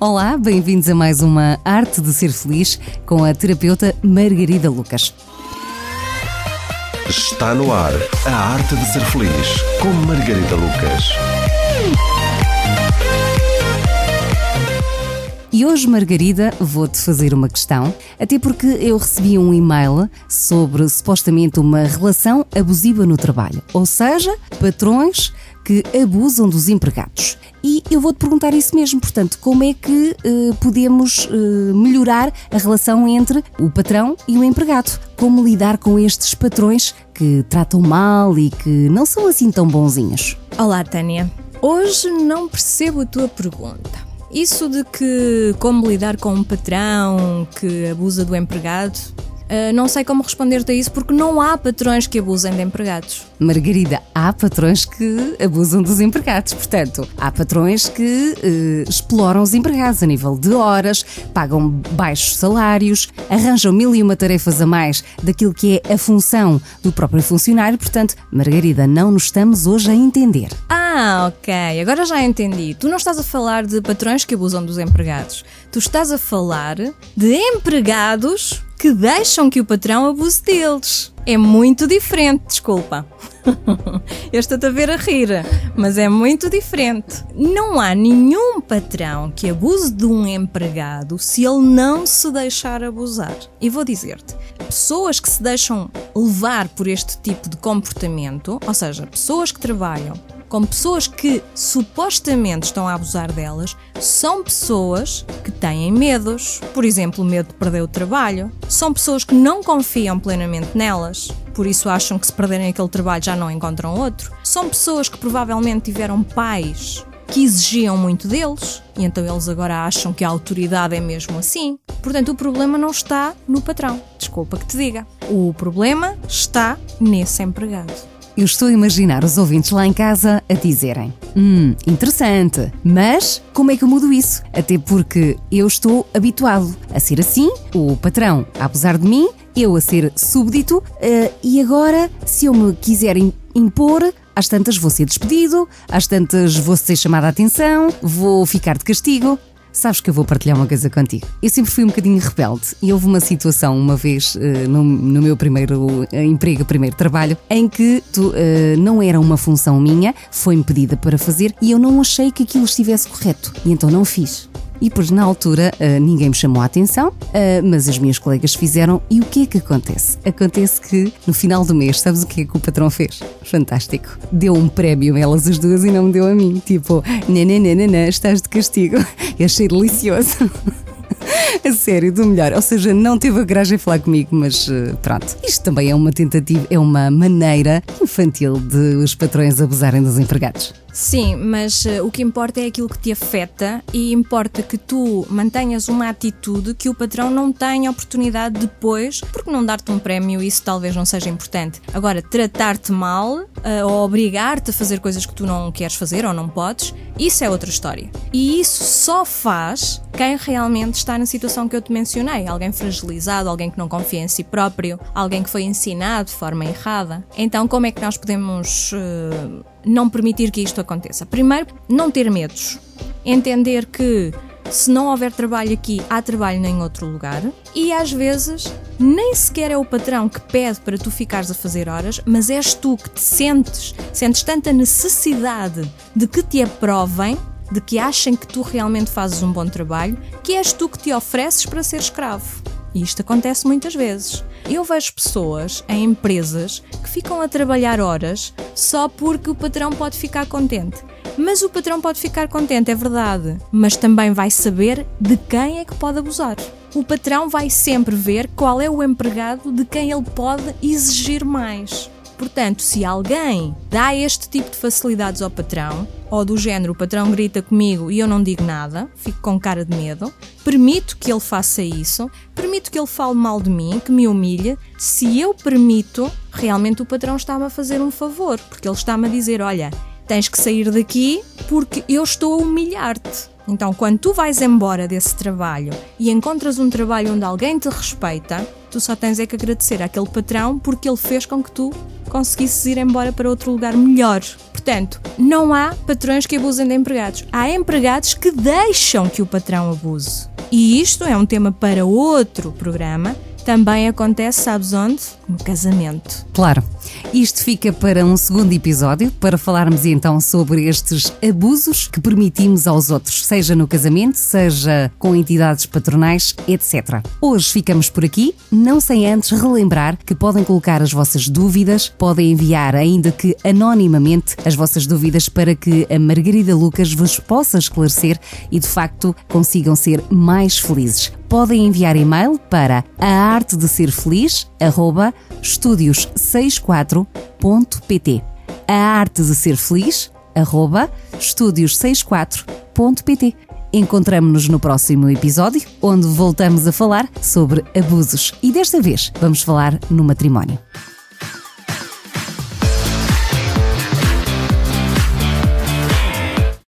Olá, bem-vindos a mais uma Arte de Ser Feliz com a terapeuta Margarida Lucas. Está no ar a Arte de Ser Feliz com Margarida Lucas. E hoje, Margarida, vou-te fazer uma questão, até porque eu recebi um e-mail sobre supostamente uma relação abusiva no trabalho, ou seja, patrões que abusam dos empregados. E eu vou-te perguntar isso mesmo, portanto, como é que uh, podemos uh, melhorar a relação entre o patrão e o empregado? Como lidar com estes patrões que tratam mal e que não são assim tão bonzinhos? Olá, Tânia. Hoje não percebo a tua pergunta. Isso de que como lidar com um patrão que abusa do empregado, Uh, não sei como responder-te a isso porque não há patrões que abusem de empregados. Margarida, há patrões que abusam dos empregados. Portanto, há patrões que uh, exploram os empregados a nível de horas, pagam baixos salários, arranjam mil e uma tarefas a mais daquilo que é a função do próprio funcionário. Portanto, Margarida, não nos estamos hoje a entender. Ah, ok. Agora já entendi. Tu não estás a falar de patrões que abusam dos empregados. Tu estás a falar de empregados que deixam que o patrão abuse deles. É muito diferente, desculpa. Eu estou-te a ver a rir, mas é muito diferente. Não há nenhum patrão que abuse de um empregado se ele não se deixar abusar. E vou dizer-te: pessoas que se deixam levar por este tipo de comportamento, ou seja, pessoas que trabalham com pessoas que supostamente estão a abusar delas, são pessoas que têm medos, por exemplo, medo de perder o trabalho, são pessoas que não confiam plenamente nelas, por isso acham que se perderem aquele trabalho já não encontram outro, são pessoas que provavelmente tiveram pais que exigiam muito deles e então eles agora acham que a autoridade é mesmo assim. Portanto, o problema não está no patrão. Desculpa que te diga. O problema está nesse empregado. Eu estou a imaginar os ouvintes lá em casa a dizerem: Hum, interessante, mas como é que eu mudo isso? Até porque eu estou habituado a ser assim, o patrão a abusar de mim, eu a ser súbdito, uh, e agora, se eu me quiser impor, às tantas vou ser despedido, às tantas vou ser chamada a atenção, vou ficar de castigo. Sabes que eu vou partilhar uma coisa contigo. Eu sempre fui um bocadinho rebelde e houve uma situação uma vez uh, no, no, meu primeiro uh, emprego, primeiro trabalho, em que tu, uh, não era uma função minha, foi-me pedida para fazer e eu não achei que aquilo estivesse correto e então não fiz. E pois na altura uh, ninguém me chamou a atenção, uh, mas as minhas colegas fizeram. E o que é que acontece? Acontece que no final do mês, sabes o que é que o patrão fez? Fantástico. Deu um prémio a elas as duas e não me deu a mim. Tipo, nananana, estás de castigo. Eu achei delicioso. A sério, do melhor. Ou seja, não teve a coragem de falar comigo, mas uh, pronto. Isto também é uma tentativa, é uma maneira infantil de os patrões abusarem dos empregados. Sim, mas uh, o que importa é aquilo que te afeta e importa que tu mantenhas uma atitude que o patrão não tenha oportunidade depois, porque não dar-te um prémio, isso talvez não seja importante. Agora, tratar-te mal uh, ou obrigar-te a fazer coisas que tu não queres fazer ou não podes, isso é outra história. E isso só faz quem realmente está na situação que eu te mencionei. Alguém fragilizado, alguém que não confia em si próprio, alguém que foi ensinado de forma errada. Então, como é que nós podemos. Uh, não permitir que isto aconteça? Primeiro, não ter medos. Entender que se não houver trabalho aqui, há trabalho em outro lugar. E às vezes, nem sequer é o patrão que pede para tu ficares a fazer horas, mas és tu que te sentes, sentes tanta necessidade de que te aprovem, de que achem que tu realmente fazes um bom trabalho, que és tu que te ofereces para ser escravo. E isto acontece muitas vezes. Eu vejo pessoas em empresas que ficam a trabalhar horas só porque o patrão pode ficar contente. Mas o patrão pode ficar contente, é verdade, mas também vai saber de quem é que pode abusar. O patrão vai sempre ver qual é o empregado de quem ele pode exigir mais. Portanto, se alguém dá este tipo de facilidades ao patrão, ou do género o patrão grita comigo e eu não digo nada, fico com cara de medo, permito que ele faça isso, permito que ele fale mal de mim, que me humilhe, se eu permito, realmente o patrão está-me a fazer um favor, porque ele está-me a dizer: olha, tens que sair daqui porque eu estou a humilhar-te. Então, quando tu vais embora desse trabalho e encontras um trabalho onde alguém te respeita, tu só tens é que agradecer àquele patrão porque ele fez com que tu conseguisses ir embora para outro lugar melhor. Portanto, não há patrões que abusem de empregados. Há empregados que deixam que o patrão abuse. E isto é um tema para outro programa. Também acontece, sabes onde? No casamento. Claro. Isto fica para um segundo episódio, para falarmos então sobre estes abusos que permitimos aos outros, seja no casamento, seja com entidades patronais, etc. Hoje ficamos por aqui, não sem antes relembrar que podem colocar as vossas dúvidas, podem enviar, ainda que anonimamente, as vossas dúvidas para que a Margarida Lucas vos possa esclarecer e de facto consigam ser mais felizes podem enviar e-mail para a arte de ser feliz, arroba, estúdios64.pt. A arte de ser feliz, arroba, estúdios64.pt. Encontramos-nos no próximo episódio, onde voltamos a falar sobre abusos. E desta vez vamos falar no matrimónio.